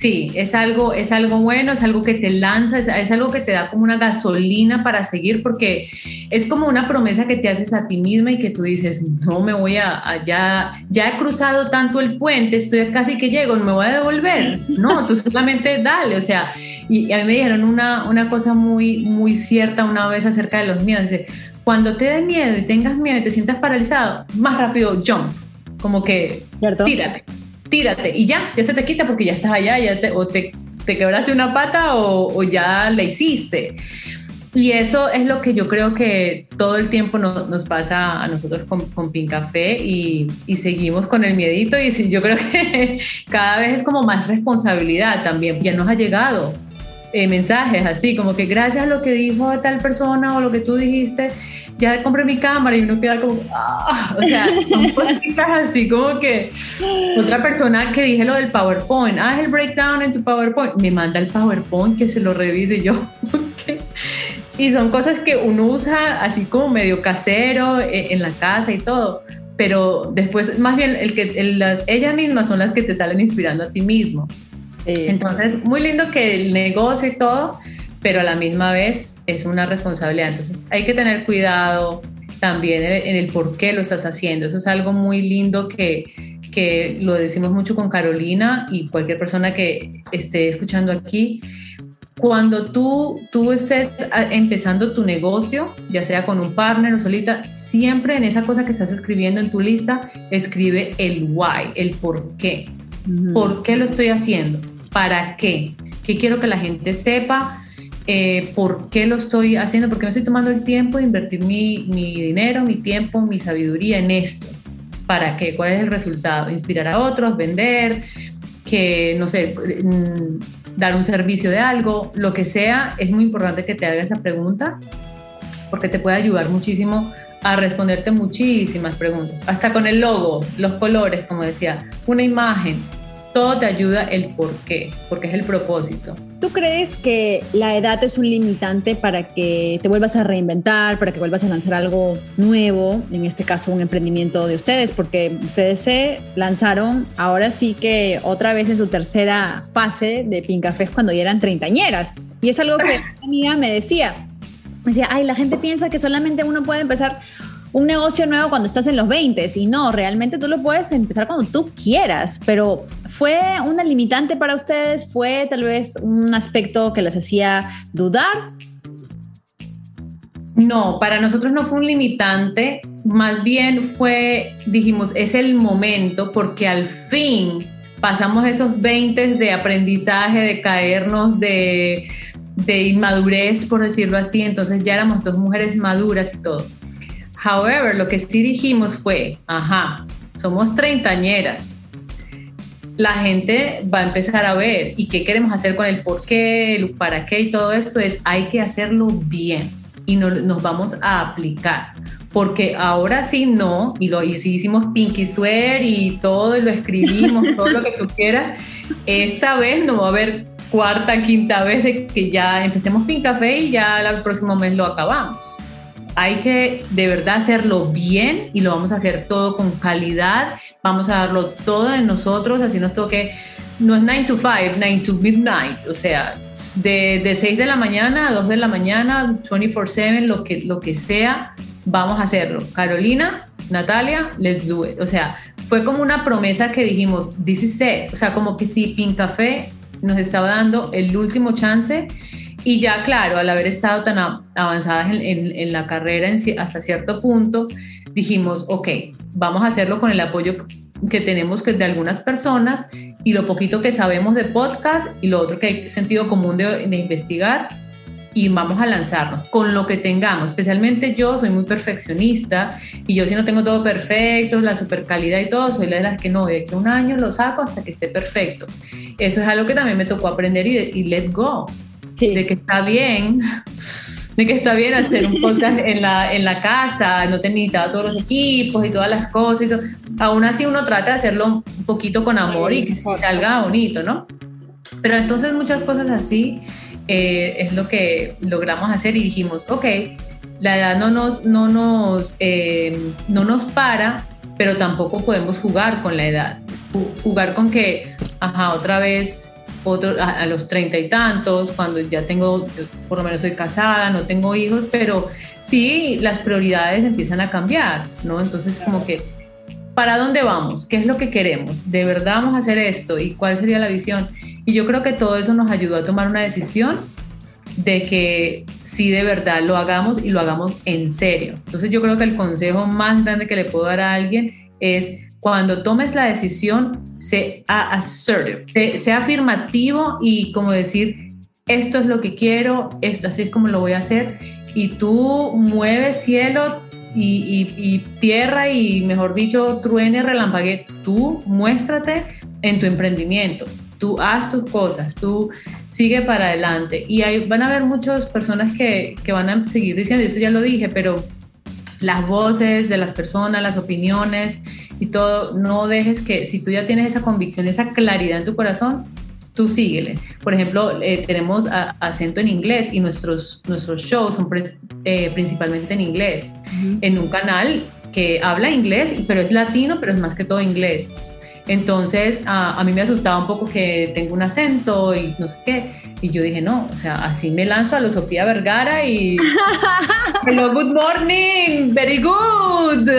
Sí, es algo, es algo bueno, es algo que te lanza, es, algo que te da como una gasolina para seguir, porque es como una promesa que te haces a ti misma y que tú dices, no me voy a, allá, ya he cruzado tanto el puente, estoy casi que llego, no me voy a devolver. No, tú solamente dale, o sea, y, a mí me dijeron una, una cosa muy, muy cierta una vez acerca de los miedos, dice, cuando te dé miedo y tengas miedo y te sientas paralizado, más rápido jump, como que tírate tírate y ya, ya se te quita porque ya estás allá, ya te, o te, te quebraste una pata o, ya la hiciste. Y eso es lo que yo creo que todo el tiempo nos pasa a nosotros con, con Pin Café y, y, seguimos con el miedito y yo creo que cada vez es como más responsabilidad también. Ya nos ha llegado eh, mensajes así, como que gracias a lo que dijo tal persona o lo que tú dijiste, ya compré mi cámara y uno queda como, ah", o sea, son cositas así como que otra persona que dije lo del PowerPoint, haz el breakdown en tu PowerPoint, me manda el PowerPoint que se lo revise yo. Y son cosas que uno usa así como medio casero eh, en la casa y todo, pero después más bien el que las, ellas mismas son las que te salen inspirando a ti mismo. Entonces, muy lindo que el negocio y todo, pero a la misma vez es una responsabilidad. Entonces, hay que tener cuidado también en el, por qué lo estás haciendo. Eso es algo muy lindo que, que lo decimos mucho con Carolina y cualquier persona que esté escuchando aquí. Cuando tú, tú estés empezando tu negocio, ya sea con un partner o solita, siempre en esa cosa que estás escribiendo en tu lista, escribe el why, el por qué. ¿Por qué lo estoy haciendo? ¿Para qué? ¿Qué quiero que la gente sepa? Eh, ¿Por qué lo estoy haciendo? ¿Por qué me estoy tomando el tiempo de invertir mi, dinero, mi tiempo, mi sabiduría en esto? ¿Para qué? ¿Cuál es el resultado? Inspirar a otros, vender, que, no sé, mm, dar un servicio de algo, lo que sea, es muy importante que te haga esa pregunta porque te puede ayudar muchísimo a responderte muchísimas preguntas, hasta con el logo, los colores, como decía, una imagen, todo te ayuda el por qué, porque es el propósito. ¿Tú crees que la edad es un limitante para que te vuelvas a reinventar, para que vuelvas a lanzar algo nuevo, en este caso un emprendimiento de ustedes? Porque ustedes se lanzaron ahora sí que otra vez en su tercera fase de Pincafés cuando ya eran treintañeras. Y es algo que una amiga me decía, me decía, ay, la gente piensa que solamente uno puede empezar un negocio nuevo cuando estás en los 20 y no, realmente tú lo puedes empezar cuando tú quieras, pero ¿fue una limitante para ustedes? ¿Fue tal vez un aspecto que les hacía dudar? No, para nosotros no fue un limitante, más bien fue, dijimos, es el momento porque al fin pasamos esos 20 de aprendizaje, de caernos, de de inmadurez, por decirlo así, entonces ya éramos dos mujeres maduras y todo. However, lo que sí dijimos fue, ajá, somos treintañeras. La gente va a empezar a ver y qué queremos hacer con el por qué, el para qué y todo esto es, hay que hacerlo bien y no, nos vamos a aplicar. Porque ahora sí no, y lo y si hicimos Pinky Swear y todo, y lo escribimos, todo lo que tú quieras, esta vez no va a haber cuarta, quinta vez de que ya empecemos Pin Café y ya el próximo mes lo acabamos. Hay que de verdad hacerlo bien y lo vamos a hacer todo con calidad. Vamos a darlo todo de nosotros, así nos toque. No es 9 to 5, 9 to midnight. O sea, de, de 6 de la mañana a 2 de la mañana, 24-7, lo que, lo que sea, vamos a hacerlo. Carolina, Natalia, let's do it. O sea, fue como una promesa que dijimos, this is it. O sea, como que si Pin Café nos estaba dando el último chance. Y ya claro, al haber estado tan avanzadas en, la carrera hasta cierto punto, dijimos, ok, vamos a hacerlo con el apoyo que tenemos que de algunas personas y lo poquito que sabemos de podcast y lo otro que hay sentido común de, investigar, y vamos a lanzarnos con lo que tengamos. Especialmente yo soy muy perfeccionista y yo si no tengo todo perfecto, la super calidad y todo, soy la de las que no, de a un año lo saco hasta que esté perfecto. Eso es algo que también me tocó aprender y, y let go, de que está bien. De que está bien hacer un podcast en la, en la casa, no te necesitaba todos los equipos y todas las cosas. Y Aún así uno trata de hacerlo un poquito con amor y que salga bonito, ¿no? Pero entonces muchas cosas así eh, es lo que logramos hacer y dijimos, ok, la edad no nos, no nos, eh, no nos para, pero tampoco podemos jugar con la edad. Jugar con que, ajá, otra vez otro, a, los treinta y tantos, cuando ya tengo, por lo menos soy casada, no tengo hijos, pero sí las prioridades empiezan a cambiar, ¿no? Entonces como que, ¿para dónde vamos? ¿Qué es lo que queremos? ¿De verdad vamos a hacer esto? ¿Y cuál sería la visión? Y yo creo que todo eso nos ayudó a tomar una decisión de que sí de verdad lo hagamos y lo hagamos en serio. Entonces yo creo que el consejo más grande que le puedo dar a alguien es cuando tomes la decisión, sea assertive, sea afirmativo y como decir, esto es lo que quiero, esto así es como lo voy a hacer y tú mueves cielo y, tierra y mejor dicho, truene, relampague, tú muéstrate en tu emprendimiento. Tú haz tus cosas, tú sigue para adelante. Y hay, van a haber muchas personas que, que van a seguir diciendo, eso ya lo dije, pero las voces de las personas, las opiniones y todo, no dejes que, si tú ya tienes esa convicción, esa claridad en tu corazón, tú síguele. Por ejemplo, eh, tenemos acento en inglés y nuestros, nuestros shows son eh, principalmente en inglés, en un canal que habla inglés, pero es latino, pero es más que todo inglés. Entonces, a, mí me asustaba un poco que tengo un acento y no sé qué. Y yo dije, no, o sea, así me lanzo a lo Sofía Vergara y... Hello, good morning, very good.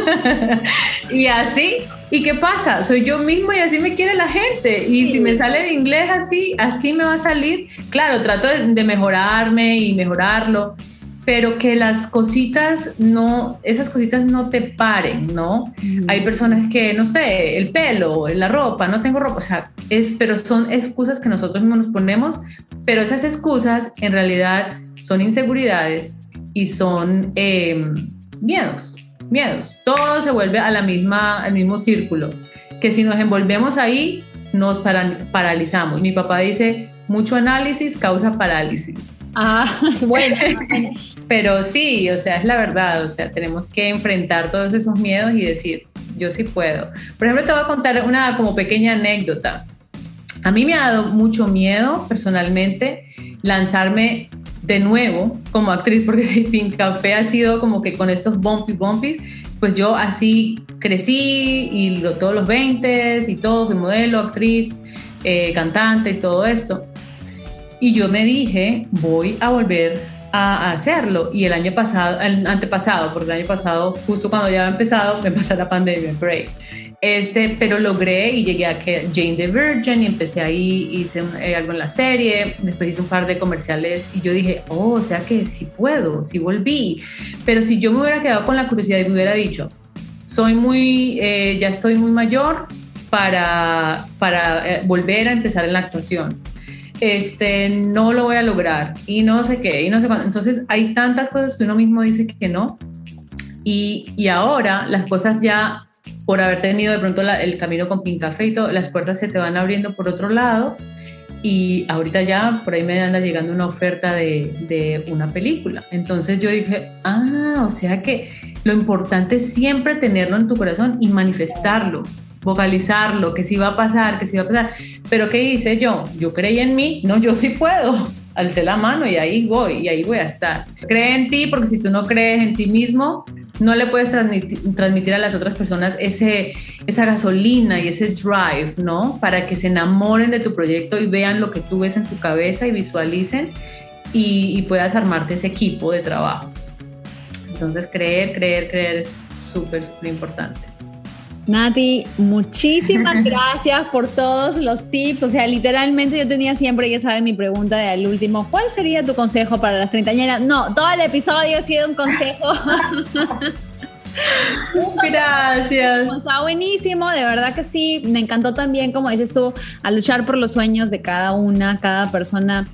y así. ¿Y qué pasa? Soy yo mismo y así me quiere la gente. Y si me sale en inglés así, así me va a salir. Claro, trato de mejorarme y mejorarlo pero que las cositas no, esas cositas no te paren, ¿no? Hay personas que, no sé, el pelo, la ropa, no tengo ropa, o sea, es, pero son excusas que nosotros mismos nos ponemos, pero esas excusas en realidad son inseguridades y son em, miedos, miedos. Todo se vuelve a la misma, al mismo círculo, que si nos envolvemos ahí, nos paralizamos. Mi papá dice, mucho análisis causa parálisis. Ah, bueno. Pero sí, o sea, es la verdad, o sea, tenemos que enfrentar todos esos miedos y decir, yo sí puedo. Por ejemplo, te voy a contar una como pequeña anécdota. A mí me ha dado mucho miedo personalmente lanzarme de nuevo como actriz, porque si Pink Café ha sido como que con estos bumpy bumpy, pues yo así crecí y lo, todos los 20 y todo, fui modelo, actriz, eh, cantante y todo esto. Y yo me dije, voy a volver a hacerlo. Y el año pasado, el antepasado, porque el año pasado, justo cuando ya había empezado, me pasó la pandemia, great. Este, pero logré y llegué a que Jane the Virgin y empecé ahí, hice eh, algo en la serie, después hice un par de comerciales y yo dije, oh, o sea que sí puedo, sí volví. Pero si yo me hubiera quedado con la curiosidad y me hubiera dicho, soy muy, eh, ya estoy muy mayor para, para eh, volver a empezar en la actuación este, no lo voy a lograr y no sé qué, y no sé cuándo. Entonces hay tantas cosas que uno mismo dice que no. Y, y ahora las cosas ya, por haber tenido de pronto el camino con todo, las puertas se te van abriendo por otro lado. Y ahorita ya por ahí me anda llegando una oferta de, de una película. Entonces yo dije, ah, o sea que lo importante es siempre tenerlo en tu corazón y manifestarlo vocalizarlo, que sí va a pasar, que sí va a pasar. Pero ¿qué hice yo? Yo creí en mí, no, yo sí puedo. Alcé la mano y ahí voy, y ahí voy a estar. Cree en ti, porque si tú no crees en ti mismo, no le puedes transmitir, a las otras personas ese, esa gasolina y ese drive, ¿no? Para que se enamoren de tu proyecto y vean lo que tú ves en tu cabeza y visualicen y, y puedas armarte ese equipo de trabajo. Entonces, creer, creer, creer es súper, súper importante. Nati, muchísimas gracias por todos los tips. O sea, literalmente yo tenía siempre, ya saben, mi pregunta de al último, ¿cuál sería tu consejo para las treintañeras? No, todo el episodio ha sido un consejo. Gracias. Está buenísimo, de verdad que sí. Me encantó también, como dices tú, a luchar por los sueños de cada una, cada persona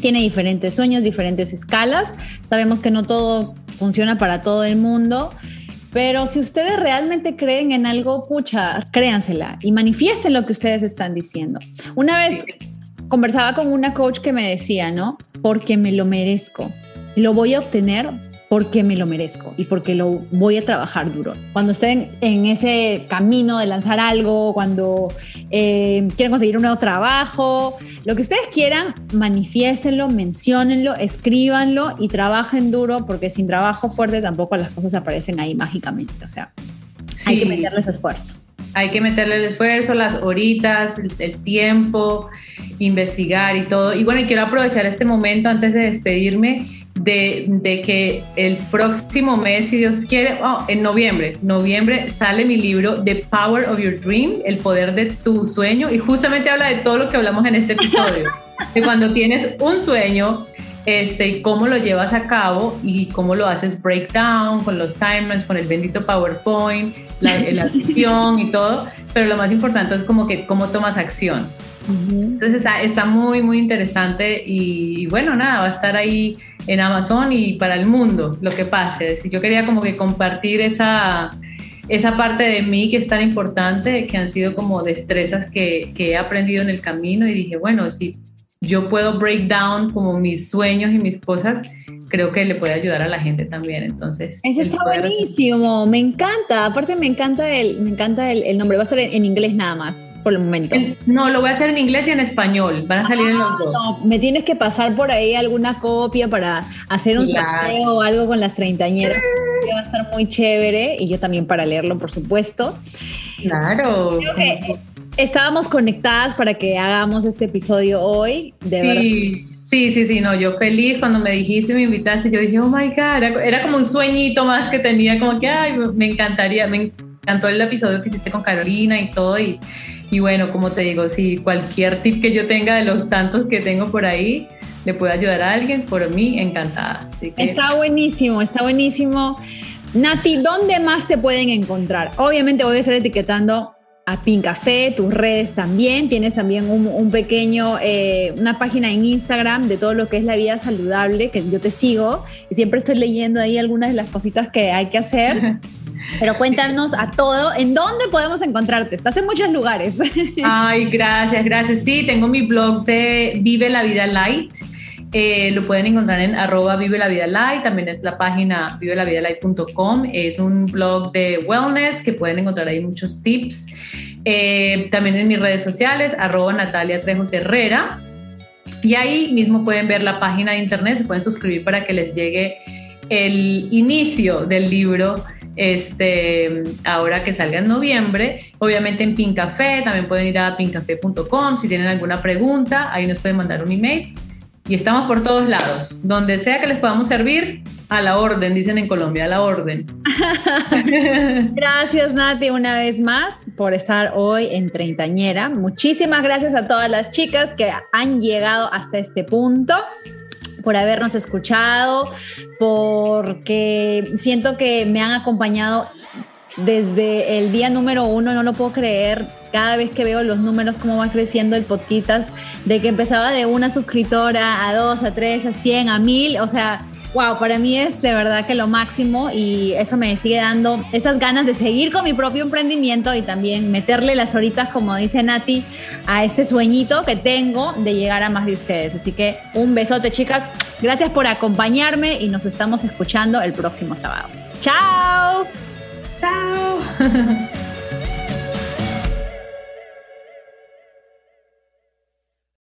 tiene diferentes sueños, diferentes escalas. Sabemos que no todo funciona para todo el mundo. Pero si ustedes realmente creen en algo, pucha, créansela y manifiesten lo que ustedes están diciendo. Una vez conversaba con una coach que me decía, ¿no? Porque me lo merezco. Lo voy a obtener porque me lo merezco y porque lo voy a trabajar duro. Cuando estén en ese camino de lanzar algo, cuando eh, quieren conseguir un nuevo trabajo, lo que ustedes quieran, manifiéstenlo, menciónenlo, escríbanlo y trabajen duro porque sin trabajo fuerte tampoco las cosas aparecen ahí mágicamente. O sea, hay que meterles esfuerzo. Hay que meterle el esfuerzo, las horitas, el, el tiempo, investigar y todo. Y bueno, quiero aprovechar este momento antes de despedirme de, que el próximo mes, si Dios quiere, oh, en noviembre, noviembre sale mi libro The Power of Your Dream, el poder de tu sueño, y justamente habla de todo lo que hablamos en este episodio, de cuando tienes un sueño, este, cómo lo llevas a cabo y cómo lo haces breakdown con los timelines, con el bendito PowerPoint, la, la visión y todo, pero lo más importante es como que cómo tomas acción. Entonces está, muy, muy interesante y, bueno, nada, va a estar ahí en Amazon y para el mundo lo que pase. Yo quería como que compartir esa, esa parte de mí que es tan importante, que han sido como destrezas que, he aprendido en el camino y dije, bueno, si yo puedo break down como mis sueños y mis cosas, creo que le puede ayudar a la gente también. Entonces, eso está buenísimo, me encanta. Aparte, me encanta el, me encanta el, nombre. Va a ser en, inglés nada más por el momento. no, lo voy a hacer en inglés y en español. Van a salir en los ah, dos. No, me tienes que pasar por ahí alguna copia para hacer un sorteo o algo con las treintañeras. va a estar muy chévere y yo también para leerlo, por supuesto. Claro. Estábamos conectadas para que hagamos este episodio hoy, de verdad Sí, sí, sí, no, yo feliz cuando me dijiste, me invitaste, yo dije, oh my God, era, como un sueñito más que tenía, como que, ay, me encantaría, me encantó el episodio que hiciste con Carolina y todo, y, y bueno, como te digo, si cualquier tip que yo tenga de los tantos que tengo por ahí, le puede ayudar a alguien, por mí, encantada. Está buenísimo, está buenísimo. Nati, ¿dónde más te pueden encontrar? Obviamente voy a estar etiquetando a Pin Café, tus redes también. Tienes también un, pequeño, eh, una página en Instagram de todo lo que es la vida saludable, que yo te sigo y siempre estoy leyendo ahí algunas de las cositas que hay que hacer. Pero cuéntanos a todo, ¿en dónde podemos encontrarte? Estás en muchos lugares. Ay, gracias, gracias. Sí, tengo mi blog de Vive la Vida Light. Eh, lo pueden encontrar en arroba Vive la Vida Light, también es la página vivelavidalight.com, es un blog de wellness que pueden encontrar ahí muchos tips. Eh, también en mis redes sociales, arroba Natalia Trejos Herrera. Y ahí mismo pueden ver la página de internet, se pueden suscribir para que les llegue el inicio del libro este, ahora que salga en noviembre. Obviamente en Pincafé, también pueden ir a pincafé.com si tienen alguna pregunta, ahí nos pueden mandar un email y estamos por todos lados. Donde sea que les podamos servir, a la orden, dicen en Colombia, a la orden. gracias Nati una vez más por estar hoy en Treintañera. Muchísimas gracias a todas las chicas que han llegado hasta este punto por habernos escuchado, porque siento que me han acompañado desde el día número uno, no lo puedo creer, cada vez que veo los números, cómo va creciendo el podcast, de que empezaba de una suscriptora a dos, a tres, a cien, a mil, o sea, wow, para mí es de verdad que lo máximo y eso me sigue dando esas ganas de seguir con mi propio emprendimiento y también meterle las horitas, como dice Nati, a este sueñito que tengo de llegar a más de ustedes. Así que un besote, chicas. Gracias por acompañarme y nos estamos escuchando el próximo sábado. ¡Chao! Chao.